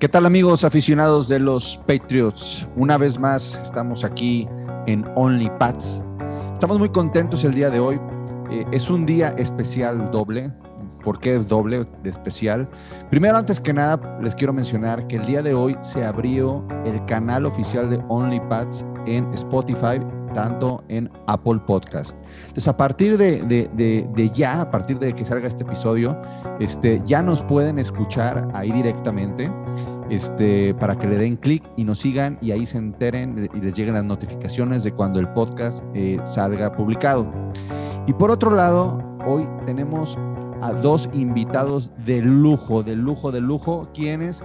¿Qué tal amigos aficionados de los Patriots? Una vez más estamos aquí en Only Pats. Estamos muy contentos el día de hoy. Eh, es un día especial doble. ¿Por qué es doble de especial? Primero, antes que nada, les quiero mencionar que el día de hoy se abrió el canal oficial de Only Pats en Spotify tanto en Apple Podcast. Entonces, a partir de, ya, a partir de que salga este episodio, este, ya nos pueden escuchar ahí directamente este, para que le den clic y nos sigan y ahí se enteren y les lleguen las notificaciones de cuando el podcast eh, salga publicado. Y por otro lado, hoy tenemos a dos invitados de lujo, de lujo, de lujo, quienes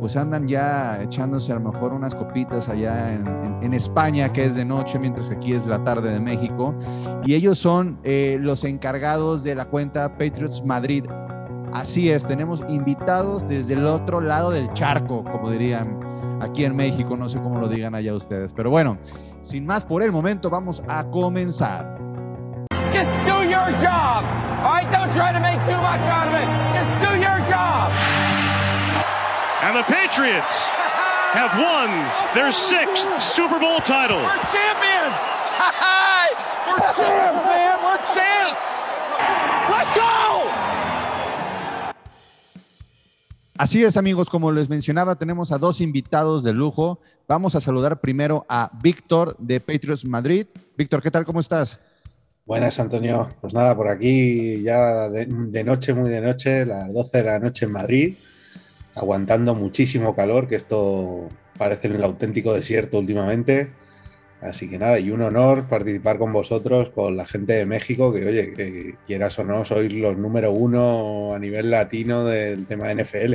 pues andan ya echándose a lo mejor unas copitas allá en, España, que es de noche, mientras que aquí es la tarde de México. Y ellos son eh, los encargados de la cuenta Patriots Madrid. Así es, tenemos invitados desde el otro lado del charco, como dirían aquí en México, no sé cómo lo digan allá ustedes. Pero bueno, sin más por el momento, vamos a comenzar. Just do your job. All right, don't try to make too much out of it. Just do your. And the Patriots have won their sixth Super Bowl title. We're champions! We're champs, man! We're champs! Let's go! Así es, amigos, como les mencionaba, tenemos a dos invitados de lujo. Vamos a saludar primero a Víctor de Patriots Madrid. Víctor, ¿qué tal? ¿Cómo estás? Buenas, Antonio. Pues nada, por aquí ya de, de noche, muy de noche, las 12 de la noche en Madrid aguantando muchísimo calor, que esto parece el auténtico desierto últimamente. Así que nada, y un honor participar con vosotros, con la gente de México, que oye, que quieras o no, sois los número uno a nivel latino del tema de NFL.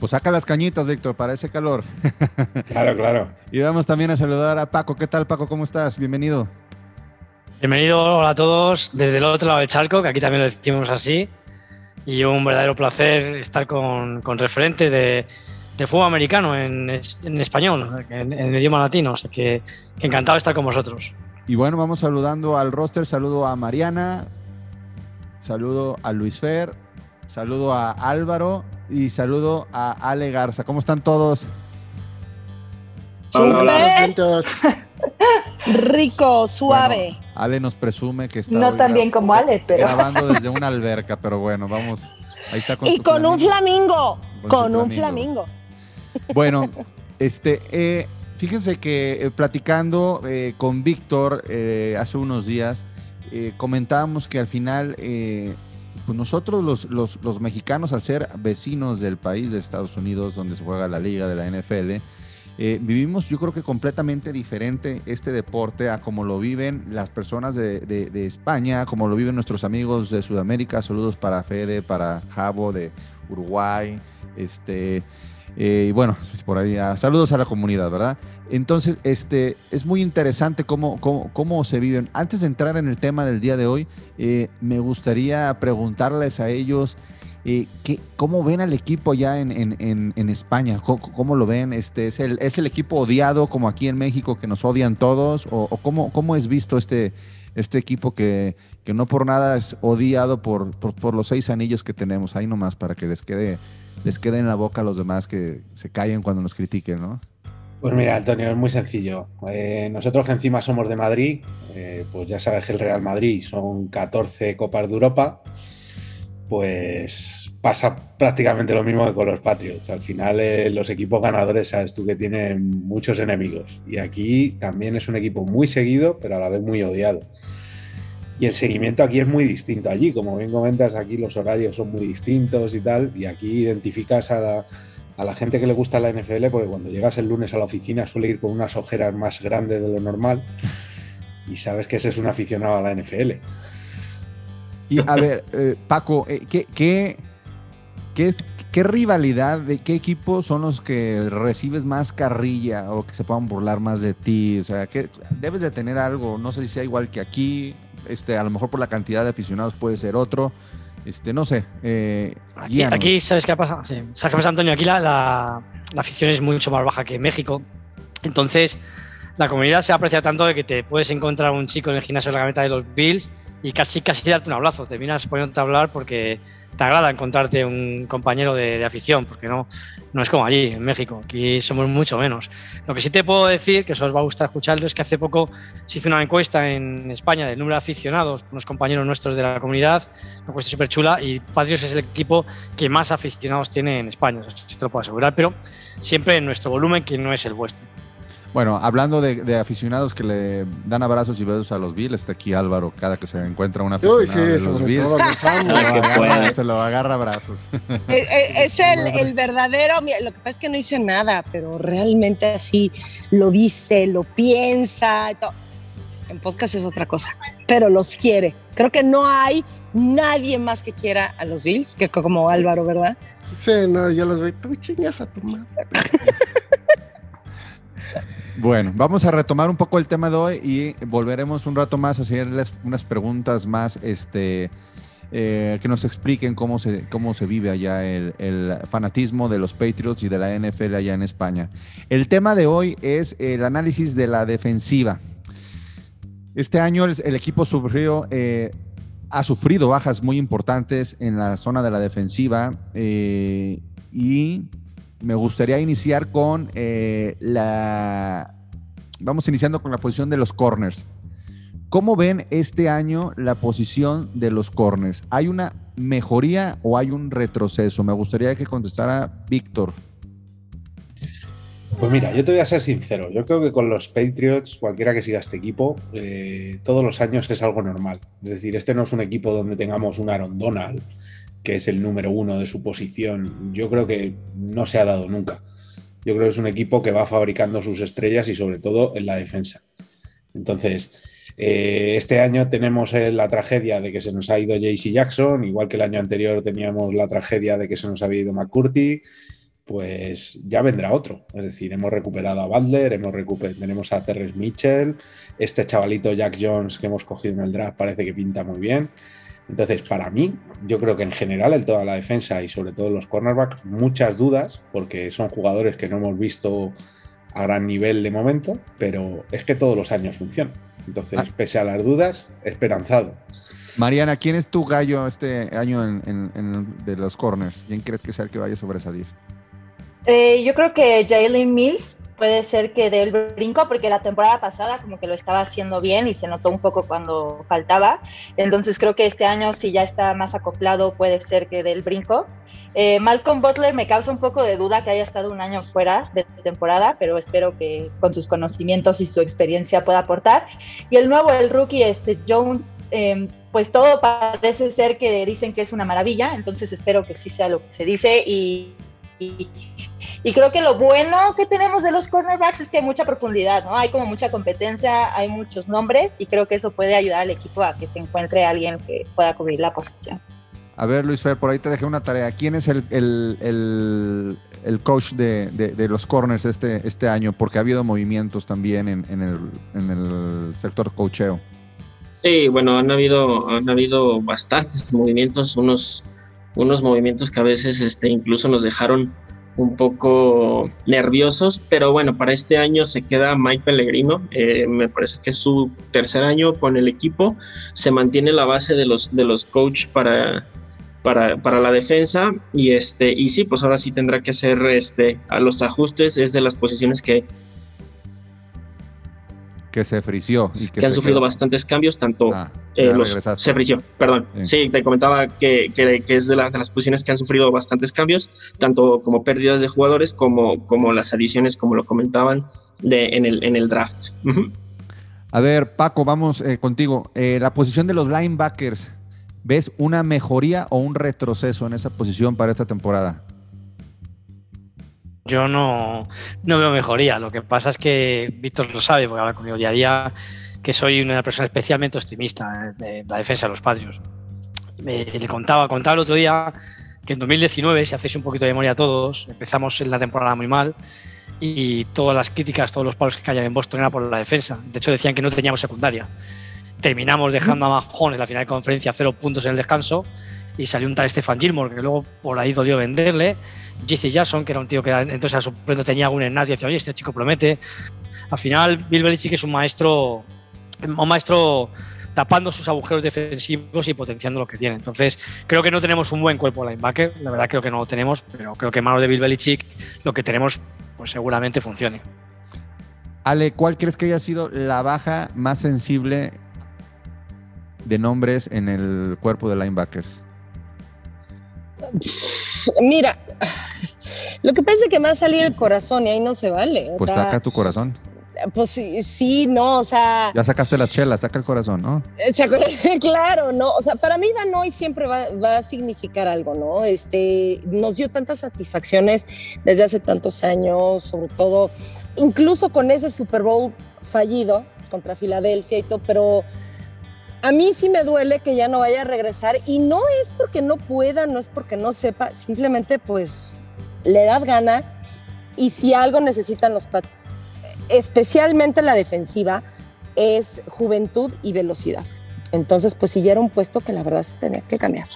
Pues saca las cañitas, Víctor, para ese calor. Claro, claro. y vamos también a saludar a Paco. ¿Qué tal, Paco? ¿Cómo estás? Bienvenido. Bienvenido a todos desde el otro lado del charco, que aquí también lo decimos así y un verdadero placer estar con, referentes de, fútbol americano en, español, en, el idioma latino. Así que, encantado de estar con vosotros. Y bueno, vamos saludando al roster. Saludo a Mariana, saludo a Luis Fer, saludo a Álvaro y saludo a Ale Garza. ¿Cómo están todos? Hola, hola. Rico, suave. Ale nos presume que está. No tan bien como Ale, pero. Grabando desde una alberca, pero bueno, vamos. Ahí está con y con un flamingo. Con, un flamingo. Bueno, este. Eh, fíjense que eh, platicando eh, con Víctor hace unos días, comentábamos que al final. pues nosotros los, los, los mexicanos, al ser vecinos del país de Estados Unidos, donde se juega la liga de la NFL, eh, vivimos yo creo que completamente diferente este deporte a como lo viven las personas de, de, España, como lo viven nuestros amigos de Sudamérica. Saludos para Fede, para Javo de Uruguay. Este, eh, y bueno, pues por ahí, ah, saludos a la comunidad, ¿verdad? Entonces, este, es muy interesante cómo, cómo, cómo, se viven. Antes de entrar en el tema del día de hoy, eh, me gustaría preguntarles a ellos ¿Cómo ven al equipo ya en, España? ¿Cómo, lo ven? Este, ¿es, el, ¿Es el equipo odiado como aquí en México que nos odian todos? ¿O, cómo, cómo, es visto este, este equipo que, no por nada es odiado por, los seis anillos que tenemos? Ahí nomás para que les quede, les quede en la boca a los demás que se callen cuando nos critiquen, ¿no? Pues mira, Antonio, es muy sencillo. Eh, nosotros que encima somos de Madrid, eh, pues ya sabes que el Real Madrid son 14 Copas de Europa pues pasa prácticamente lo mismo que con los Patriots. Al final eh, los equipos ganadores sabes tú que tienen muchos enemigos y aquí también es un equipo muy seguido pero a la vez muy odiado. Y el seguimiento aquí es muy distinto allí, como bien comentas, aquí los horarios son muy distintos y tal, y aquí identificas a la, a la gente que le gusta la NFL porque cuando llegas el lunes a la oficina suele ir con unas ojeras más grandes de lo normal y sabes que ese es un aficionado a la NFL. Y a ver, eh, Paco, eh, ¿qué, qué, qué, qué rivalidad, de qué equipos son los que recibes más carrilla o que se puedan burlar más de ti? O sea, que debes de tener algo, no sé si sea igual que aquí, este, a lo mejor por la cantidad de aficionados puede ser otro. Este, no sé. Eh, aquí, ¿sabes qué pasa? Sí. ¿Sabes qué pasa, Antonio? Aquí la, la, la, afición es mucho más baja que en México. Entonces, la comunidad se aprecia tanto de que te puedes encontrar un chico en el gimnasio de la gaveta de los Bills y casi casi darte un abrazo. Terminas poniéndote a hablar porque te agrada encontrarte un compañero de, afición, porque no, no es como allí, en México. Aquí somos mucho menos. Lo que sí te puedo decir, que eso os va a gustar escucharlo, es que hace poco se hizo una encuesta en España del número de aficionados, unos compañeros nuestros de la comunidad, una encuesta súper chula, y Patriots es el equipo que más aficionados tiene en España, eso te lo puedo asegurar, pero siempre en nuestro volumen, que no es el vuestro. Bueno, hablando de, aficionados que le dan abrazos y besos a los Bills, está aquí Álvaro, cada que se encuentra un aficionado de los Bills, se lo agarra abrazos. Eh, eh, es el, verdadero, lo que pasa es que no dice nada, pero realmente así lo dice, lo piensa. En podcast es otra cosa, pero los quiere. Creo que no hay nadie más que quiera a los Bills que como Álvaro, ¿verdad? Sí, no, yo los veo, tú chingas a tu madre. Bueno, vamos a retomar un poco el tema de hoy y volveremos un rato más a hacerles unas preguntas más este, eh, que nos expliquen cómo se, cómo se vive allá el, fanatismo de los Patriots y de la NFL allá en España. El tema de hoy es el análisis de la defensiva. Este año el, equipo sufrió, eh, ha sufrido bajas muy importantes en la zona de la defensiva eh, y me gustaría iniciar con eh, la... Vamos iniciando con la posición de los corners. ¿Cómo ven este año la posición de los corners? ¿Hay una mejoría o hay un retroceso? Me gustaría que contestara Víctor. Pues mira, yo te voy a ser sincero. Yo creo que con los Patriots, cualquiera que siga este equipo, eh, todos los años es algo normal. Es decir, este no es un equipo donde tengamos un Aaron Donald que es el número uno de su posición, yo creo que no se ha dado nunca. Yo creo que es un equipo que va fabricando sus estrellas y sobre todo en la defensa. Entonces, eh, este año tenemos eh, la tragedia de que se nos ha ido JC Jackson, igual que el año anterior teníamos la tragedia de que se nos había ido McCurdy, pues ya vendrá otro. Es decir, hemos recuperado a Butler, hemos tenemos a Terrence Mitchell, este chavalito Jack Jones que hemos cogido en el draft parece que pinta muy bien. Entonces, para mí, yo creo que en general, en toda la defensa y sobre todo los cornerbacks, muchas dudas, porque son jugadores que no hemos visto a gran nivel de momento, pero es que todos los años funcionan. Entonces, ah. pese a las dudas, esperanzado. Mariana, ¿quién es tu gallo este año en, de los corners? ¿Quién crees que sea el que vaya a sobresalir? Eh, yo creo que Jalen Mills puede ser que dé el brinco, porque la temporada pasada como que lo estaba haciendo bien y se notó un poco cuando faltaba. Entonces creo que este año, si ya está más acoplado, puede ser que dé el brinco. Eh, Malcolm Butler me causa un poco de duda que haya estado un año fuera de temporada, pero espero que con sus conocimientos y su experiencia pueda aportar. Y el nuevo, el rookie este Jones, em, pues todo parece ser que dicen que es una maravilla, entonces espero que sí sea lo que se dice y y, creo que lo bueno que tenemos de los cornerbacks es que hay mucha profundidad, ¿no? Hay como mucha competencia, hay muchos nombres y creo que eso puede ayudar al equipo a que se encuentre alguien que pueda cubrir la posición. A ver, Luis Fer, por ahí te dejé una tarea. ¿Quién es el, el, el, coach de, de, los corners este, este año? Porque ha habido movimientos también en, en, el, en el sector coacheo. Sí, bueno, han habido, han habido bastantes movimientos, unos unos movimientos que a veces este, incluso nos dejaron un poco nerviosos, pero bueno, para este año se queda Mike Pellegrino, eh, me parece que es su tercer año con el equipo, se mantiene la base de los, de los coach para, para, para, la defensa y, este, y sí, pues ahora sí tendrá que hacer este, a los ajustes, es de las posiciones que que se frició. Y que, han sufrido bastantes cambios, tanto ah, eh, los, se frició, perdón. Sí, te comentaba que, que, es de, de, las posiciones que han sufrido bastantes cambios, tanto como pérdidas de jugadores como, como las adiciones, como lo comentaban, de, en, el, en el draft. A ver, Paco, vamos eh, contigo. Eh, la posición de los linebackers, ¿ves una mejoría o un retroceso en esa posición para esta temporada? Yo no, veo mejoría. Lo que pasa es que Víctor lo sabe, porque habla conmigo día a que soy una persona especialmente optimista de la defensa de los padres. le contaba, contaba el otro día que en 2019, si hacéis un poquito de memoria a todos, empezamos en la temporada muy mal y todas las críticas, todos los palos que caían en Boston era por la defensa. De hecho, decían que no teníamos secundaria. Terminamos dejando a Mahomes la final de conferencia cero puntos en el descanso y salió un tal Stefan Gilmore, que luego por ahí dolió venderle. Jesse Jackson, que era un tío que entonces a su no tenía algún enlace y decía, oye, este chico promete. Al final, Bill Belichick es un maestro, un maestro tapando sus agujeros defensivos y potenciando lo que tiene. Entonces, creo que no tenemos un buen cuerpo linebacker, la verdad creo que no lo tenemos, pero creo que en manos de Bill Belichick lo que tenemos pues seguramente funcione. Ale, ¿cuál crees que haya sido la baja más sensible de nombres en el cuerpo de linebackers? Mira, lo que pasa es que me ha salido el corazón y ahí no se vale. O Pues sea, saca tu corazón. Pues sí, sí, no, o sea, Ya sacaste la chela, saca el corazón, ¿no? ¿se acuerdan? claro, no, o sea, para mí Van Noy siempre va, va a significar algo, ¿no? Este, nos dio tantas satisfacciones desde hace tantos años, sobre todo, incluso con ese Super Bowl fallido contra Filadelfia y todo, pero a mí sí me duele que ya no vaya a regresar y no es porque no pueda, no es porque no sepa, simplemente pues le da gana y si algo necesitan los Pats, especialmente la defensiva, es juventud y velocidad. Entonces, pues sí, ya era un puesto que la verdad se tenía que cambiar.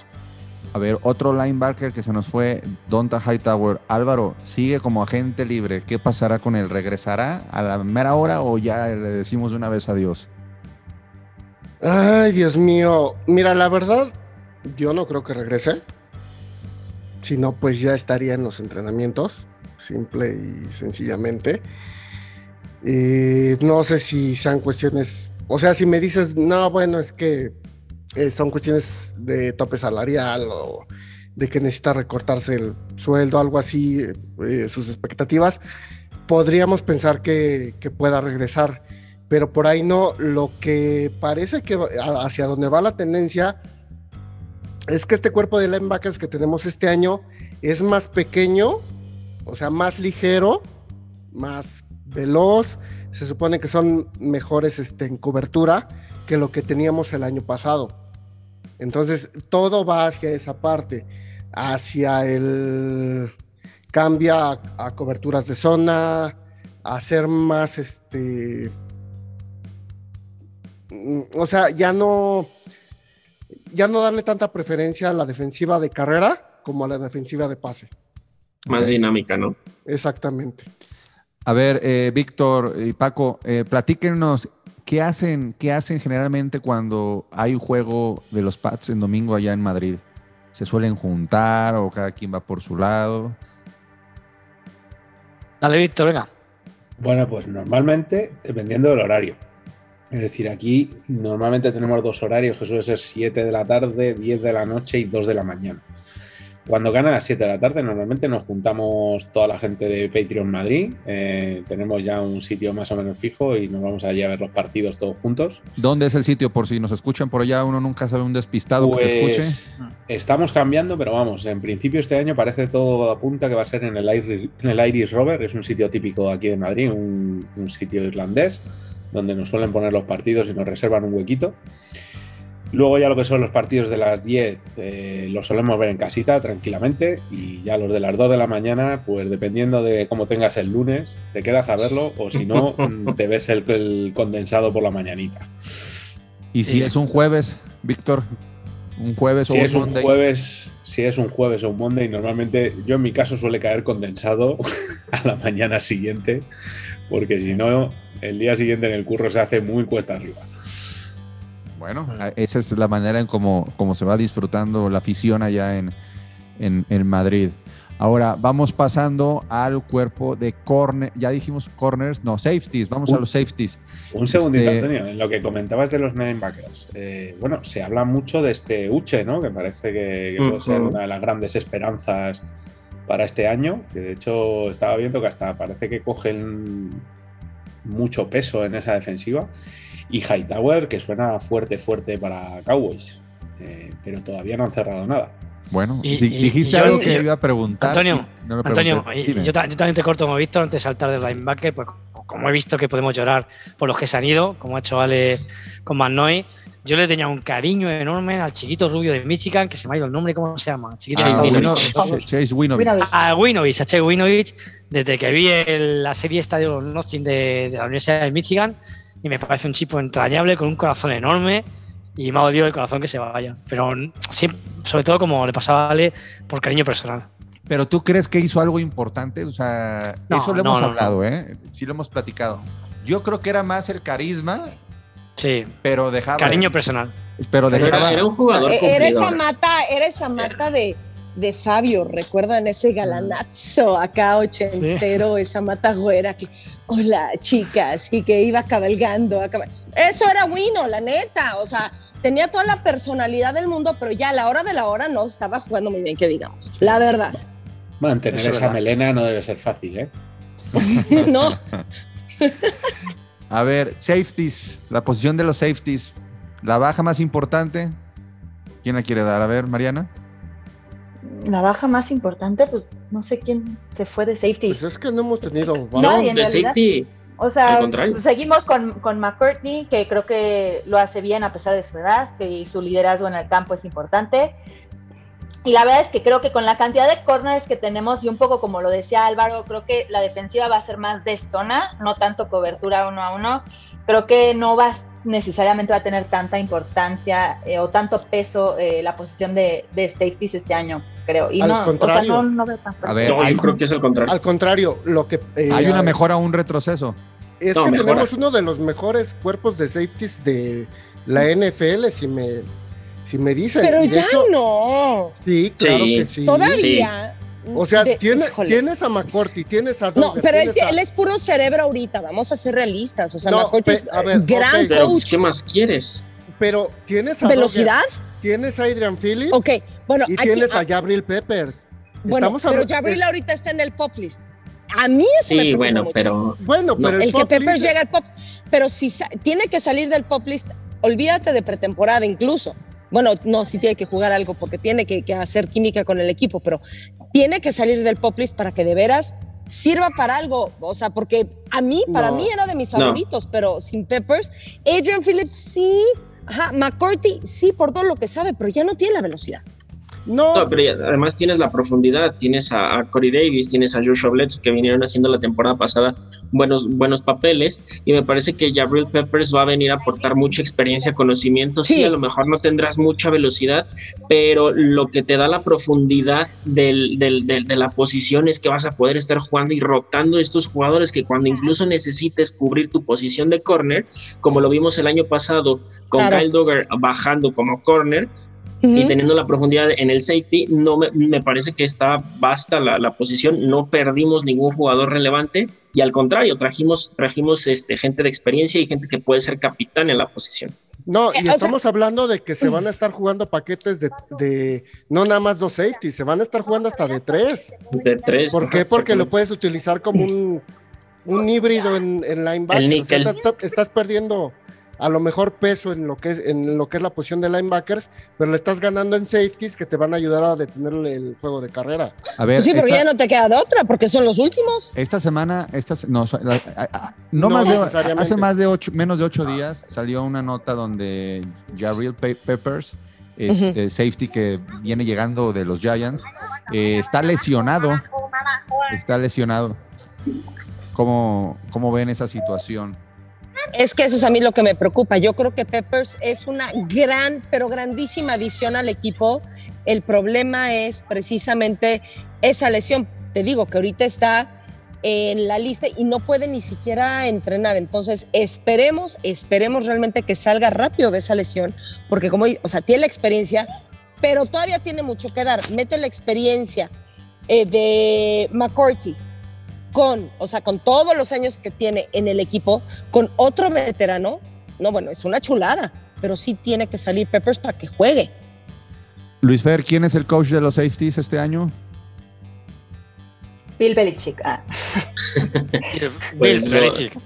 A ver, otro linebacker que se nos fue, Donta Hightower. Álvaro, sigue como agente libre. ¿Qué pasará con él? ¿Regresará a la mera hora o ya le decimos de una vez adiós? Ay, Dios mío. Mira, la verdad, yo no creo que regrese. Si no, pues ya estaría en los entrenamientos, simple y sencillamente. Eh, no sé si sean cuestiones, o sea, si me dices, no, bueno, es que eh, son cuestiones de tope salarial o de que necesita recortarse el sueldo, algo así, eh, sus expectativas, podríamos pensar que, que pueda regresar pero por ahí no. Lo que parece que hacia donde va la tendencia es que este cuerpo de linebackers que tenemos este año es más pequeño, o sea, más ligero, más veloz. Se supone que son mejores este, en cobertura que lo que teníamos el año pasado. Entonces, todo va hacia esa parte, hacia el cambia a, a coberturas de zona, a hacer más este o sea, ya no, ya no darle tanta preferencia a la defensiva de carrera como a la defensiva de pase. Más dinámica, ¿no? Exactamente. A ver, eh, Víctor y Paco, eh, platíquenos qué hacen, qué hacen generalmente cuando hay un juego de los Pats en domingo allá en Madrid. ¿Se suelen juntar o cada quien va por su lado? Dale, Víctor, venga. Bueno, pues normalmente dependiendo del horario. Es decir, aquí normalmente tenemos dos horarios, que suele ser 7 de la tarde, 10 de la noche y 2 de la mañana. Cuando gana a las 7 de la tarde, normalmente nos juntamos toda la gente de Patreon Madrid. Eh, tenemos ya un sitio más o menos fijo y nos vamos allí a ver los partidos todos juntos. ¿Dónde es el sitio? Por si nos escuchan por allá, uno nunca sabe un despistado pues, que te escuche. Estamos cambiando, pero vamos, en principio este año parece todo apunta que va a ser en el Irish, en el Irish Rover, es un sitio típico aquí de Madrid, un, un sitio irlandés donde nos suelen poner los partidos y nos reservan un huequito. Luego ya lo que son los partidos de las 10 eh, los solemos ver en casita tranquilamente y ya los de las 2 de la mañana, pues dependiendo de cómo tengas el lunes, te quedas a verlo o si no, te ves el, el, condensado por la mañanita. ¿Y si es un jueves, Víctor? ¿Un jueves si o es un un Monday? jueves si es un jueves o un Monday, normalmente yo en mi caso suele caer condensado a la mañana siguiente, porque si no, el día siguiente en el curro se hace muy cuesta arriba. Bueno, esa es la manera en cómo, cómo se va disfrutando la afición allá en, en, en, Madrid. Ahora vamos pasando al cuerpo de corner, ya dijimos corners, no, safeties, vamos un, a los safeties. Un segundito, este... Antonio, en lo que comentabas de los linebackers. Eh, bueno, se habla mucho de este Uche, ¿no? Que parece que, que puede uh -huh. ser una de las grandes esperanzas para este año, que de hecho estaba viendo que hasta parece que cogen mucho peso en esa defensiva. Y Hightower, que suena fuerte, fuerte para Cowboys, eh, pero todavía no han cerrado nada. Bueno, y, dijiste y yo, algo que yo, iba a preguntar. Antonio, no Antonio yo, yo, también te corto como Víctor antes de saltar del linebacker, pues como he visto que podemos llorar por los que se han ido, como ha hecho Ale con McNoy, yo le tenía un cariño enorme al chiquito rubio de Michigan, que se me ha ido el nombre, ¿cómo se llama? Chiquito ah, Winovich. Chase Winovich. A Winovich, a Chase Winovich, desde que vi el, la serie esta de los Nothing de, de la Universidad de Michigan, y me parece un chico entrañable con un corazón enorme y me ha dolido el corazón que se vaya. Pero siempre, sobre todo como le pasaba a Ale, por cariño personal. Pero tú crees que hizo algo importante? O sea, no, eso lo hemos no, hablado, no. ¿eh? Sí lo hemos platicado. Yo creo que era más el carisma, Sí, pero dejaba. cariño personal. Pero dejaba. era, era un jugador Eh, Era esa mata, era esa mata de, de Fabio, ¿recuerdan ese galanazo acá ochentero, esa mata güera que, hola chicas, y que iba cabalgando. a cabal- Eso era Wino, la neta, o sea, tenía toda la personalidad del mundo, pero ya a la hora de la hora no estaba jugando muy bien, que digamos, la verdad. Mantener Eso esa verdad. melena no debe ser fácil, ¿eh? no, A ver, safeties, la posición de los safeties, la baja más importante. ¿Quién la quiere dar? A ver, Mariana. La baja más importante, pues no sé quién se fue de safety. Pues es que no hemos tenido. No, No, de realidad- safety. O sea, seguimos con, con McCartney, que creo que lo hace bien a pesar de su edad, que su liderazgo en el campo es importante. Y la verdad es que creo que con la cantidad de corners que tenemos, y un poco como lo decía Álvaro, creo que la defensiva va a ser más de zona, no tanto cobertura uno a uno. Creo que no va necesariamente va a tener tanta importancia eh, o tanto peso eh, la posición de, de safeties este año, creo. Y Al no, o sea, contrario. no, no veo tan A ver, No, yo creo que es el contrario. Al contrario, lo que. eh, ¿Hay una mejora o un retroceso? Es No, que mejora. tenemos uno de los mejores cuerpos de safeties de la NFL, si me, si me dicen. pero de ya hecho, no, Sí, claro Sí. que sí. todavía. O sea, de- tiene- tienes a McCourty, tienes a No, Dogger, pero él, a- él es puro cerebro ahorita, vamos a ser realistas. O sea, No, McCourty pe- es a ver, gran ok. Pero, pues, coach. ¿qué más quieres? Pero tienes a ¿Velocidad? tienes a Adrian Phillips Ok, bueno, y aquí- tienes a Jabril Peppers. bueno, Estamos pero Jabril ahorita está en el pop list. A mí eso me Sí, preocupa bueno, mucho. pero Bueno, No. pero el que Peppers llega al pop, pero si tiene que salir del pop list, olvídate de pretemporada incluso. Bueno, no, sí tiene que jugar algo porque tiene que, que hacer química con el equipo, pero tiene que salir del pop list para que de veras sirva para algo. O sea, porque a mí, para No. mí era de mis No. favoritos, pero sin Peppers, Adrian Phillips sí, ajá, McCourty sí por todo lo que sabe, pero ya no tiene la velocidad. No, No, pero además tienes la profundidad, tienes a, a Corey Davis, tienes a Joshua Bledsoe que vinieron haciendo la temporada pasada buenos, buenos papeles y me parece que Jabril Peppers va a venir a aportar mucha experiencia, conocimiento, sí. Sí. a lo mejor no tendrás mucha velocidad, pero lo que te da la profundidad del, del- del- de la posición es que vas a poder estar jugando y rotando estos jugadores que cuando incluso necesites cubrir tu posición de corner, como lo vimos el año pasado con Claro. Kyle Dogger bajando como corner, y teniendo la profundidad en el safety, no me, me parece que está basta la, la posición, no perdimos ningún jugador relevante y al contrario, trajimos, trajimos este, gente de experiencia y gente que puede ser capitán en la posición. no, Eh, y o sea- estamos hablando de que se van a estar jugando paquetes de, de no nada más dos safeties, se van a estar jugando hasta de tres. De tres. ¿Por qué? Porque lo puedes utilizar como un, un híbrido en, en linebacker. El O sea, estás, estás perdiendo a lo mejor peso en lo que es en lo que es la posición de linebackers, pero le estás ganando en safeties que te van a ayudar a detener el juego de carrera. A ver, Pues sí, pero ya no te queda de otra porque son los últimos. esta semana, esta, se- no, so- la- a- a- no, No más de, hace más de ocho, menos de ocho días salió una nota donde Jabril Pe- Peppers, este, safety que viene llegando de los Giants, eh, está lesionado. Está lesionado. ¿Cómo, ¿Cómo ven esa situación? Es que eso es a mí lo que me preocupa. Yo creo que Peppers es una gran, pero grandísima adición al equipo. El problema es precisamente esa lesión. Te digo que ahorita está en la lista y no puede ni siquiera entrenar. Entonces, esperemos, esperemos realmente que salga rápido de esa lesión, porque como, o sea, tiene la experiencia, pero todavía tiene mucho que dar. Mete la experiencia eh, de McCourty con, o sea, con todos los años que tiene en el equipo, con otro veterano, no, bueno, es una chulada, pero sí tiene que salir Peppers para que juegue. Luis Fer, ¿quién es el coach de los safeties este año? Bill Belichick. ah. Pues, Bill lo- Belichick.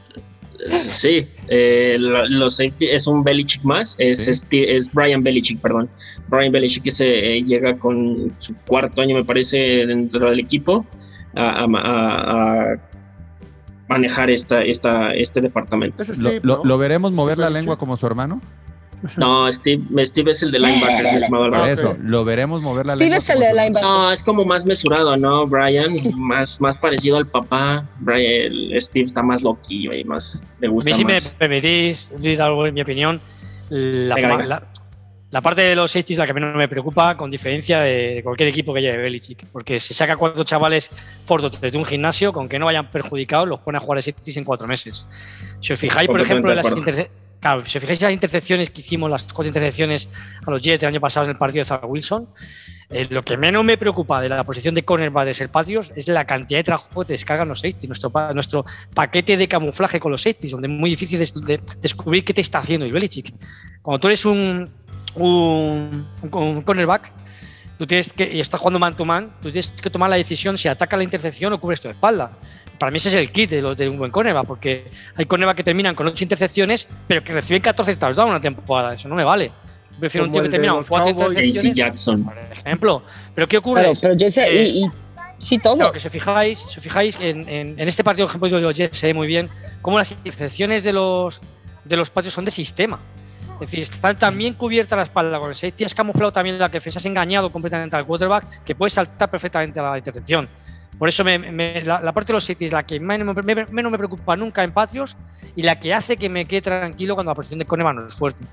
Sí, eh, lo- los safety es un Belichick más, es, Sí. este- es Brian Belichick, perdón. Brian Belichick que se eh, llega con su cuarto año, me parece, dentro del equipo a, a- a- a manejar esta, esta, este departamento. Es ¿Lo, Steve, lo- ¿no? lo veremos mover la lengua como su hermano? No, Steve, Steve es el de linebacker, mi estimado. Ah, eso, lo veremos mover la Steve lengua. es el de linebacker. No, es como más mesurado, ¿no? Brian, más, más parecido al papá. Brian, Steve está más loquillo y más le A gusta mí, si me más. permitís, Luis, algo en mi opinión, la, Venga, venga. la- La parte de los safeties la que menos me preocupa, con diferencia de cualquier equipo que lleve Belichick, porque si saca cuatro chavales fortos desde un gimnasio, con que no vayan perjudicados, los pone a jugar a safeties en cuatro meses. Si os fijáis, por ejemplo, en las intercepciones Claro, si os fijáis las intercepciones que hicimos, las cuatro intercepciones a los Jets el año pasado en el partido de Zach Wilson, eh, lo que menos me preocupa de la posición de cornerback de ser Patriots es la cantidad de trabajo que descargan los safeties, nuestro, nuestro paquete de camuflaje con los safeties, donde es muy difícil de, descubrir qué te está haciendo el Belichick. Cuando tú eres un, un, un cornerback, tú tienes que, y estás jugando man to man, tú tienes que tomar la decisión si ataca la intercepción o cubres tu espalda para mí ese es el kit de, de un buen cornerback, porque hay cornerbacks que terminan con 8 intercepciones, pero que reciben 14 touchdowns una temporada. Eso no me vale. Prefiero un tío que termina con 4 intercepciones. Jackson. Por ejemplo. Pero ¿qué ocurre? pero yo sé, y, y, sí, todo. Claro, que si fijáis, si fijáis en, en, en, este partido, por ejemplo, de los Jets se ve muy bien cómo las intercepciones de los, de los patios son de sistema. Es decir, están tan bien cubierta la espalda con el safety, has camuflado también la que has engañado completamente al quarterback, que puede saltar perfectamente a la intercepción. Por eso me, me, la, la, parte de los City es la que menos me, me preocupa nunca en patios y la que hace que me quede tranquilo cuando la posición de Coneva no es fuerte.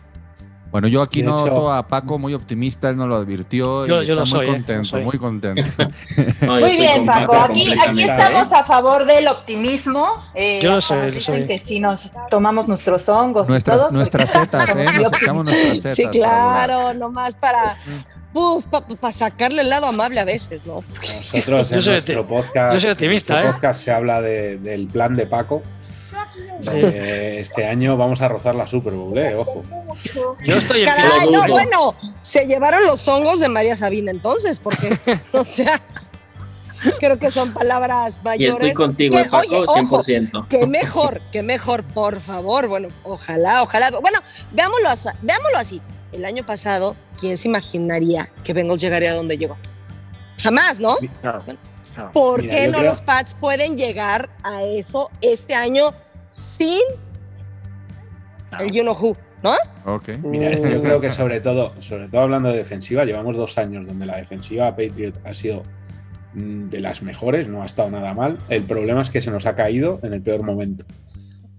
Bueno, yo aquí de noto hecho, a Paco muy optimista, él nos lo advirtió yo, y yo está soy, muy contento, eh, muy contento. no, muy bien, Paco. Aquí, aquí estamos a favor del optimismo. Eh, yo lo soy, yo soy. que si nos tomamos nuestros hongos nuestras, y todo. Nuestras setas, ¿eh? Nos nuestras setas. Sí, claro, nomás para, pues, para pa sacarle el lado amable a veces, ¿no? Nosotros en yo soy, nuestro podcast, yo soy optimista, en ¿eh? podcast se habla de, del plan de Paco. Eh, este año vamos a rozar la Super Bowl, eh, ojo. Yo estoy en Caray, no, bueno, se llevaron los hongos de María Sabina entonces, porque, o sea, creo que son palabras mayores. Y estoy contigo, que, Paco, oye, 100%. Ojo, que mejor, que mejor, por favor. Bueno, ojalá, ojalá. Bueno, veámoslo, veámoslo así. El año pasado, ¿quién se imaginaría que Bengals llegaría a donde llegó? Jamás, ¿no? Claro. ¿Por Mira, qué no creo- los Pats pueden llegar a eso este año sin el you know who, ¿no? Ok. Mira, Mm. yo creo que sobre todo, sobre todo hablando de defensiva, llevamos dos años donde la defensiva Patriot ha sido mm, de las mejores, no ha estado nada mal. El problema es que se nos ha caído en el peor momento.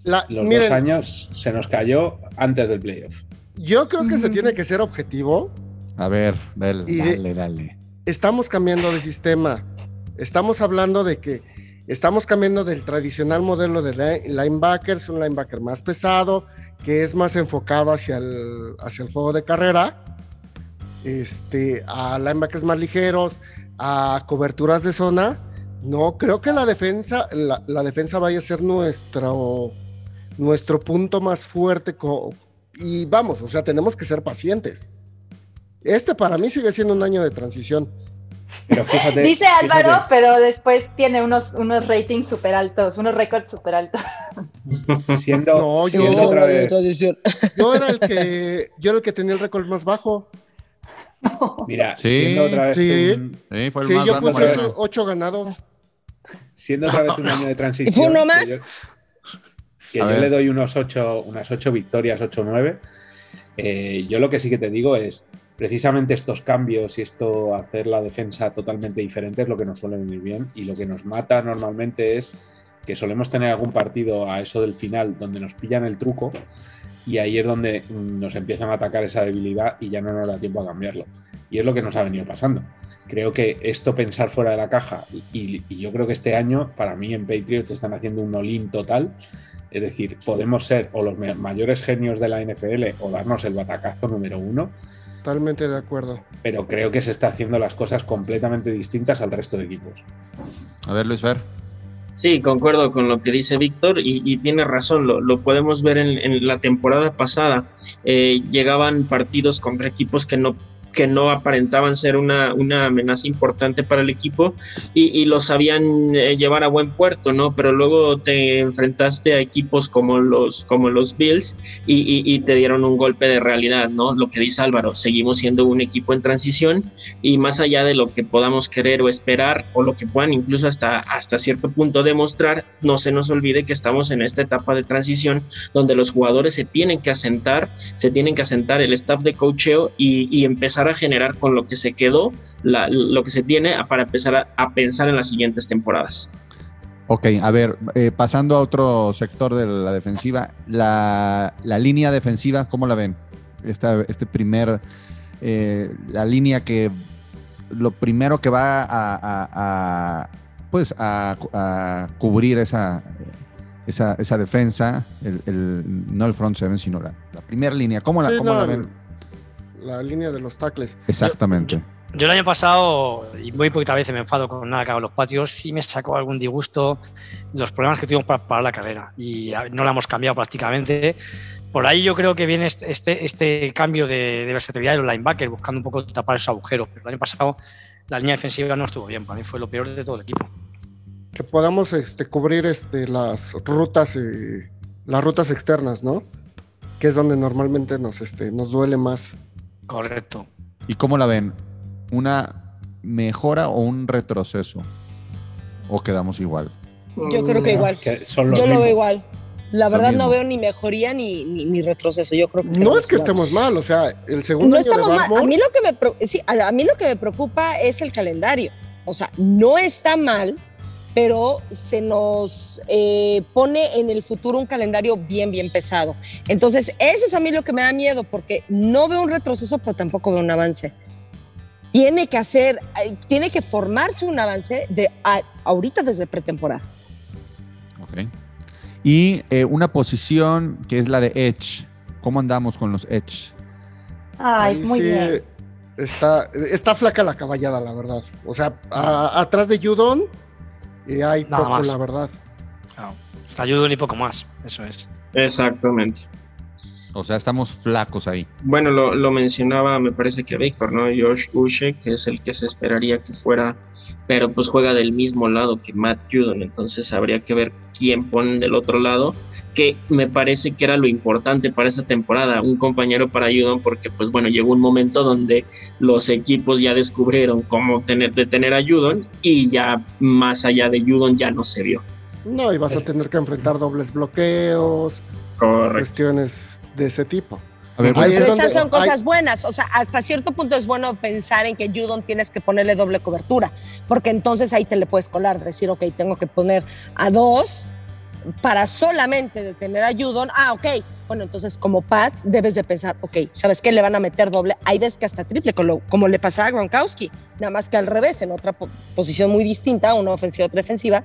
La- Los miren, dos años se nos cayó antes del playoff. yo creo que se tiene que ser objetivo. A ver, dale, Y dale, dale. Estamos cambiando de sistema. Estamos hablando de que estamos cambiando del tradicional modelo de line- linebackers, un linebacker más pesado, que es más enfocado hacia el, hacia el juego de carrera, este, a linebackers más ligeros, a coberturas de zona. No creo que la defensa, la, la defensa vaya a ser nuestro, nuestro punto más fuerte. y vamos, o sea, tenemos que ser pacientes. Este para mí sigue siendo un año de transición. Pero fíjate, Dice fíjate, Álvaro, pero después tiene unos, unos ratings súper altos, unos récords súper altos. siendo, No, yo- siendo otra vez, Yo era el que, yo era el que tenía el récord más bajo. mira, Sí, siendo otra vez sí. un, Sí, fue el Sí, más yo puse ocho, ocho ganados. siendo otra vez un año de transición. ¿Fue uno que más? yo- Que A yo, le doy unos ocho, unas ocho victorias, 8-9. Eh, yo lo que sí que te digo es, precisamente estos cambios y esto, hacer la defensa totalmente diferente es lo que nos suele venir bien y lo que nos mata normalmente es que solemos tener algún partido a eso del final donde nos pillan el truco y ahí es donde mm, nos empiezan a atacar esa debilidad y ya no nos da tiempo a cambiarlo. Y es lo que nos ha venido pasando. Creo que esto pensar fuera de la caja y, yo creo que este año para mí en Patriots están haciendo un all-in total. Es decir, podemos ser o los mayores genios de la NFL o darnos el batacazo número uno, Totalmente de acuerdo. pero creo que se está haciendo las cosas completamente distintas al resto de equipos. A ver, Luis Fer. Sí, concuerdo con lo que dice Víctor y, y tiene razón, lo, lo podemos ver en, en la temporada pasada. Eh, llegaban partidos contra equipos que no que no aparentaban ser una, una amenaza importante para el equipo y, y lo sabían eh, llevar a buen puerto, ¿no? Pero luego te enfrentaste a equipos como los, como los Bills y, y- y te dieron un golpe de realidad, ¿no? Lo que dice Álvaro, seguimos siendo un equipo en transición y más allá de lo que podamos querer o esperar o lo que puedan incluso hasta, hasta cierto punto demostrar, no se nos olvide que estamos en esta etapa de transición donde los jugadores se tienen que asentar, se tienen que asentar el staff de cocheo y, y empezar a generar con lo que se quedó, la- lo que se tiene para empezar a, a pensar en las siguientes temporadas. Ok, a ver, eh, pasando a otro sector de la defensiva, la, la línea defensiva, ¿cómo la ven? esta, este primer, eh, la línea que lo primero que va a, a- a, pues a, a cubrir esa, esa, esa defensa, el, el- no el front seven, sino la, la primera línea. ¿Cómo la, Sí, cómo no, la ven? La línea de los tackles. Exactamente. Yo el año pasado, y muy poquitas veces me enfado con nada que hagan los patios, sí me sacó algún disgusto los problemas que tuvimos para parar la carrera. Y a- no la hemos cambiado prácticamente. Por ahí yo creo que viene este, este, este cambio de, de versatilidad de los linebackers, buscando un poco tapar esos agujeros. Pero el año pasado la línea defensiva no estuvo bien. Para mí fue lo peor de todo el equipo. Que podamos este, cubrir este, las rutas eh, las rutas externas, ¿no? Que es donde normalmente nos, este, nos duele más. Correcto. ¿Y cómo la ven? ¿Una mejora o un retroceso? ¿O quedamos igual? Yo creo que igual. Que son los Yo lo veo igual. La verdad no veo ni mejoría ni, ni, ni retroceso. Yo creo que No es que estemos mal, o sea, el segundo No año de estamos mal. A mí, lo que me, sí, a mí lo que me preocupa es el calendario. O sea, no está mal, pero se nos eh, pone en el futuro un calendario bien, bien pesado. Entonces, eso es a mí lo que me da miedo, porque no veo un retroceso, pero tampoco veo un avance. Tiene que hacer, tiene que formarse un avance de a- ahorita desde pretemporada. Ok. Y eh, una posición que es la de Edge. ¿Cómo andamos con los Edge? Ay, Ahí muy sí bien. Está, está flaca la caballada, la verdad. O sea, a- atrás de Judon y hay Nada poco, más. la verdad. Claro. Está ayudo ni poco más. Eso es. Exactamente. O sea, estamos flacos ahí. Bueno, lo, lo mencionaba, me parece que Víctor, ¿no? Josh Uche, que es el que se esperaría que fuera, pero pues juega del mismo lado que Matt Judon, entonces habría que ver quién ponen del otro lado, que me parece que era lo importante para esta temporada, un compañero para Judon, porque pues bueno, llegó un momento donde los equipos ya descubrieron cómo tener, detener a Judon y ya más allá de Judon ya no se vio. No, y vas a tener que enfrentar dobles bloqueos, Correcto. cuestiones de ese tipo. A ver, es Pero donde- esas son cosas hay- buenas. O sea, hasta cierto punto es bueno pensar en que Judon tienes que ponerle doble cobertura, porque entonces ahí te le puedes colar, decir, ok, tengo que poner a dos para solamente detener a Judon. Ah, ok. Bueno, entonces como Pat debes de pensar, ok, ¿sabes qué? Le van a meter doble. Hay veces que hasta triple, como, como le pasaba a Gronkowski, nada más que al revés, en otra po- posición muy distinta, una ofensiva, otra defensiva.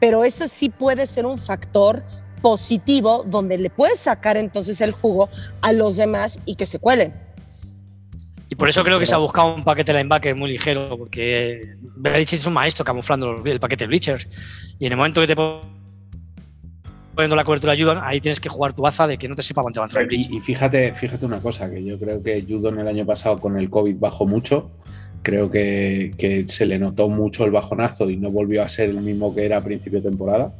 Pero eso sí puede ser un factor positivo donde le puedes sacar entonces el jugo a los demás y que se cuelen. Y por eso creo que se ha buscado un paquete linebacker muy ligero, porque Belichick es un maestro camuflando el paquete bleachers. Y en el momento que te poniendo la cobertura ayudan, ahí tienes que jugar tu baza de que no te sepa cuánto va a entrar. Y, y fíjate, fíjate una cosa, que yo creo que Judon el año pasado con el COVID bajó mucho. Creo que, que se le notó mucho el bajonazo y no volvió a ser el mismo que era a principio de temporada.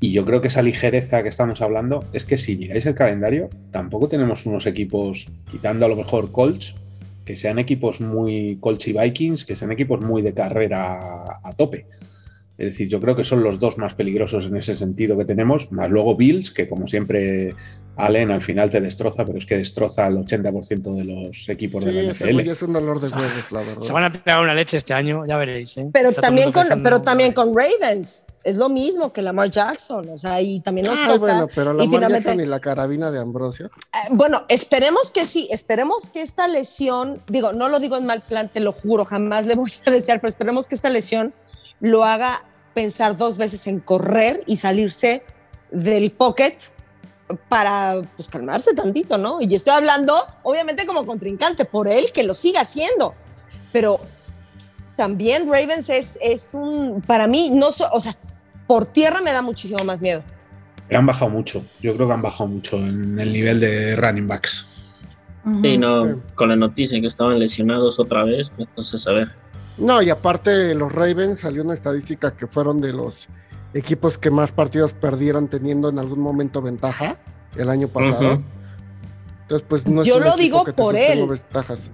Y yo creo que esa ligereza que estamos hablando es que si miráis el calendario, tampoco tenemos unos equipos, quitando a lo mejor Colts, que sean equipos muy Colts y Vikings, que sean equipos muy de carrera a, a tope. Es decir, yo creo que son los dos más peligrosos en ese sentido que tenemos, más luego Bills, que como siempre Allen al final te destroza, pero es que destroza al 80% de los equipos Sí, de la NFL. es un dolor de O sea, huevos, la verdad. Se van a pegar una leche este año, ya veréis. ¿eh? Pero Está también, con, pero también con Ravens. Es lo mismo que Lamar Jackson. O sea, y también nos toca. bueno, pero y finalmente- Jackson y la carabina de Ambrosio. Eh, bueno, esperemos que sí, esperemos que esta lesión, digo, no lo digo en mal plan, te lo juro, jamás le voy a desear, pero esperemos que esta lesión lo haga pensar dos veces en correr y salirse del pocket para pues, calmarse tantito, ¿no? Y estoy hablando, obviamente, como contrincante, por él que lo siga haciendo, pero también Ravens es, es un, para mí, no, so- o sea, por tierra me da muchísimo más miedo. Han bajado mucho. Yo creo que han bajado mucho en el nivel de running backs. Y no, Sí. con la noticia que estaban lesionados otra vez, entonces a ver. No, y aparte los Ravens salió una estadística que fueron de los equipos que más partidos perdieron teniendo en algún momento ventaja el año pasado. Entonces, pues no es Yo un lo digo que por él. ventajas.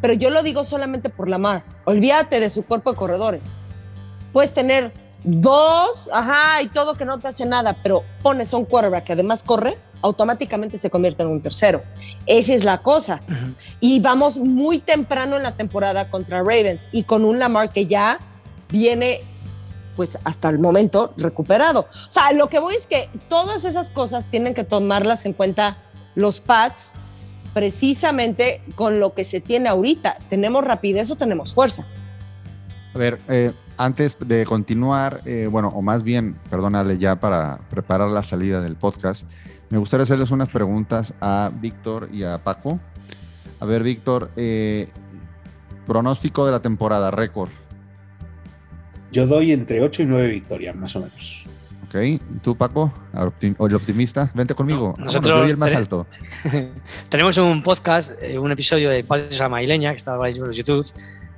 pero yo lo digo solamente por la mar. Olvídate de su cuerpo de corredores. Puedes tener dos, ajá, y todo que no te hace nada, pero pones a un quarterback que además corre, automáticamente se convierte en un tercero. Esa es la cosa. Ujú. Y vamos muy temprano en la temporada contra Ravens y con un Lamar que ya viene, pues hasta el momento, recuperado. O sea, lo que voy es que todas esas cosas tienen que tomarlas en cuenta los Pats precisamente con lo que se tiene ahorita. ¿Tenemos rapidez o tenemos fuerza? A ver, eh, antes de continuar, eh, bueno, o más bien, perdónale ya para preparar la salida del podcast, me gustaría hacerles unas preguntas a Víctor y a Paco. A ver, Víctor, eh, pronóstico de la temporada, récord. Yo doy entre 8 y 9 victorias, más o menos. Ok, ¿tú, Paco? ¿O el optimista? Vente conmigo. No, nosotros yo doy el más alto. Tenemos un podcast, eh, un episodio de Padres a Maileña, que está en YouTube,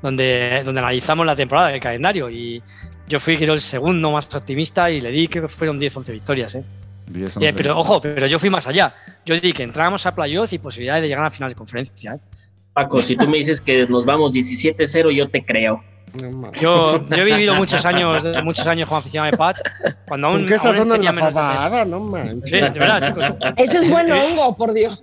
donde, donde analizamos la temporada del calendario. Y yo fui, creo, el segundo más optimista y le di que fueron 10, 11 victorias. ¿eh? Eh, pero ojo, pero yo fui más allá. Yo di que entrábamos a playoff y posibilidades de llegar a la final de conferencia. ¿eh? Paco, si tú me dices que nos vamos 17-0, yo te creo. Yo, yo, he vivido muchos años, muchos años como aficionado de Pats, cuando aún, ¿Qué esa zona la fabada? No manches. Sí, de verdad, chicos. Ese es buen hongo, por Dios.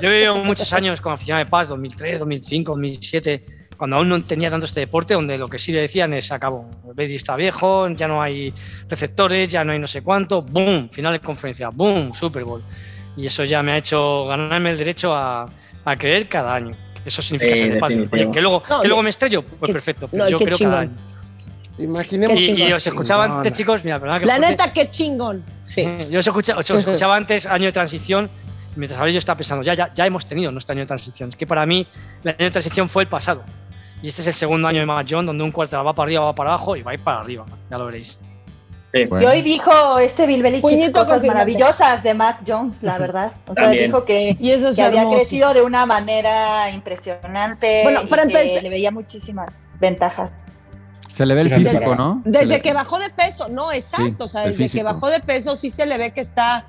Yo he vivido muchos años como aficionado de Paz, 2003, 2005, 2007, cuando aún no tenía tanto este deporte, donde lo que sí le decían es, acabó, Brady está viejo, ya no hay receptores, ya no hay no sé cuánto, boom, final de conferencia, boom, Super Bowl. Y eso ya me ha hecho ganarme el derecho a, a creer cada año. Eso significa Sí, ser definitivo. Oye, que luego, No, que luego me estrello, pues que- perfecto, pero no, yo creo chingón. cada año. Imaginemos. Y, y os escuchaba Chingona. antes, chicos, mira, perdona que La neta, qué chingón. Sí. Yo os escuchaba, os escuchaba antes, año de transición, mientras hablaba yo estaba pensando, ya, ya, ya hemos tenido nuestro año de transición. Es que para mí el año de transición fue el pasado. Y este es el segundo año de Mac John, donde un cuarto va para arriba, va para abajo y va a ir para arriba. Ya lo veréis. Bueno. Y hoy dijo este Bill Belichick cosas maravillosas de Mac Jones, la verdad. O sea, También. dijo que, Y eso es que había crecido de una manera impresionante. Bueno, y para que empezar- le veía muchísimas ventajas. Se le ve el físico, ¿no? Desde le- que bajó de peso, no, exacto. o sea, desde que bajó de peso sí se le ve que está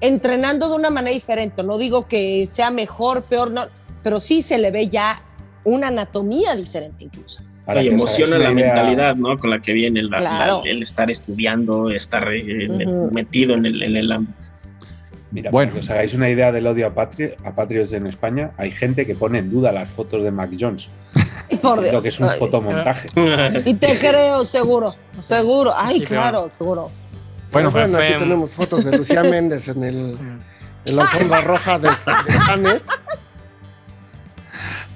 entrenando de una manera diferente. No digo que sea mejor, peor, no, pero sí se le ve ya una anatomía diferente incluso. Para y emociona la idea- mentalidad, ¿no? Con la que viene la- la- Claro. el estar estudiando, estar eh, Ujú. metido en el, en el ámbito. Mira, Bueno. para que os hagáis una idea del odio a, Patri a Patriots en España, hay gente que pone en duda las fotos de Mac Jones. Por Lo Dios. que es un Ay. fotomontaje. Y te creo, seguro, seguro. Ay, sí, claro, seguro. Bueno, Bueno, bueno, aquí tenemos fotos de Lucía Méndez en, el, en la alfombra roja de, de James.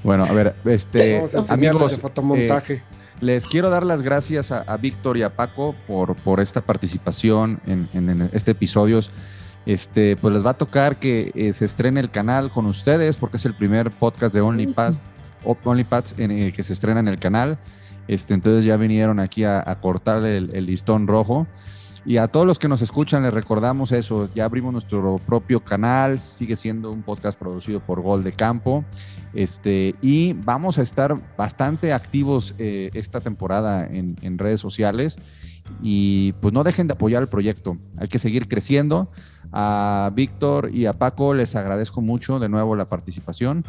Bueno, a ver, este, Vamos a enseñarles amigos, el fotomontaje. eh, les quiero dar las gracias a, a Víctor y a Paco por, por esta participación en, en- en este episodio. Este, pues les va a tocar que eh, se estrene el canal con ustedes porque es el primer podcast de OnlyPads, OnlyPads en el que se estrena en el canal. Este, entonces ya vinieron aquí a, a cortar el, el listón rojo. Y a todos los que nos escuchan les recordamos eso, ya abrimos nuestro propio canal, sigue siendo un podcast producido por Gol de Campo. Este, y vamos a estar bastante activos eh, esta temporada en, en redes sociales. Y pues no dejen de apoyar el proyecto. Hay que seguir creciendo. A Víctor y a Paco les agradezco mucho de nuevo la participación.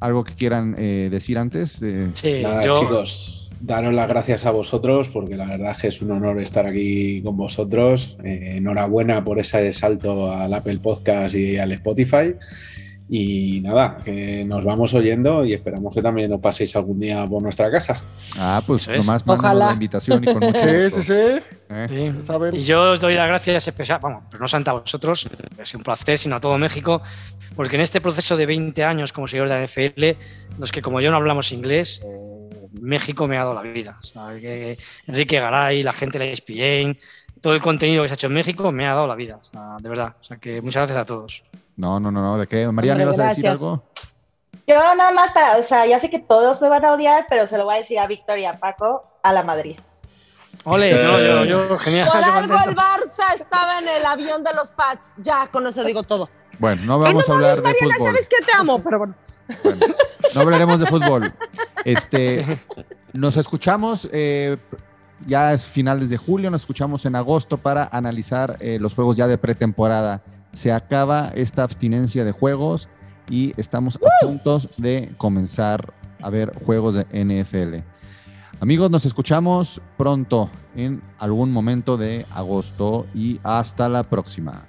¿Algo que quieran eh, decir antes? Eh, Sí, Nada, yo, chicos, daros las gracias a vosotros porque la verdad es que es un honor estar aquí con vosotros. Eh, enhorabuena por ese salto al Apple Podcast y al Spotify. Y nada, que nos vamos oyendo y esperamos que también os paséis algún día por nuestra casa. ah, pues es. nomás Ojalá. la invitación y con mucho Sí, gusto. sí, sí. ¿eh? sí. saben. Y yo os doy las gracias especial, vamos, pero no solamente a vosotros, es un placer, sino a todo México, porque en este proceso de 20 años como seguidor de la NFL, los que como yo no hablamos inglés, eh, México me ha dado la vida. O sea, que Enrique Garay, la gente de la ESPN, todo el contenido que se ha hecho en México me ha dado la vida, o sea, de verdad. O sea, que muchas gracias a todos. No, no, no, no. ¿De qué? Mariana, Hombre, ¿ibas a decir gracias. algo? Yo nada más para, o sea, ya sé que todos me van a odiar, pero se lo voy a decir a Víctor y a Paco, a la Madrid. Ole, no, yo, yo, genial. Por yo algo el Barça estaba en el avión de los Pats. Ya, con eso digo todo. Bueno, no vamos no a hablar de fútbol. sabes que te amo, pero bueno. Bueno, no hablaremos de fútbol. Este, nos escuchamos, eh, ya es finales de julio, nos escuchamos en agosto para analizar eh, los juegos ya de pretemporada. Se acaba esta abstinencia de juegos y estamos a punto de comenzar a ver juegos de NFL. Amigos, nos escuchamos pronto en algún momento de agosto y hasta la próxima.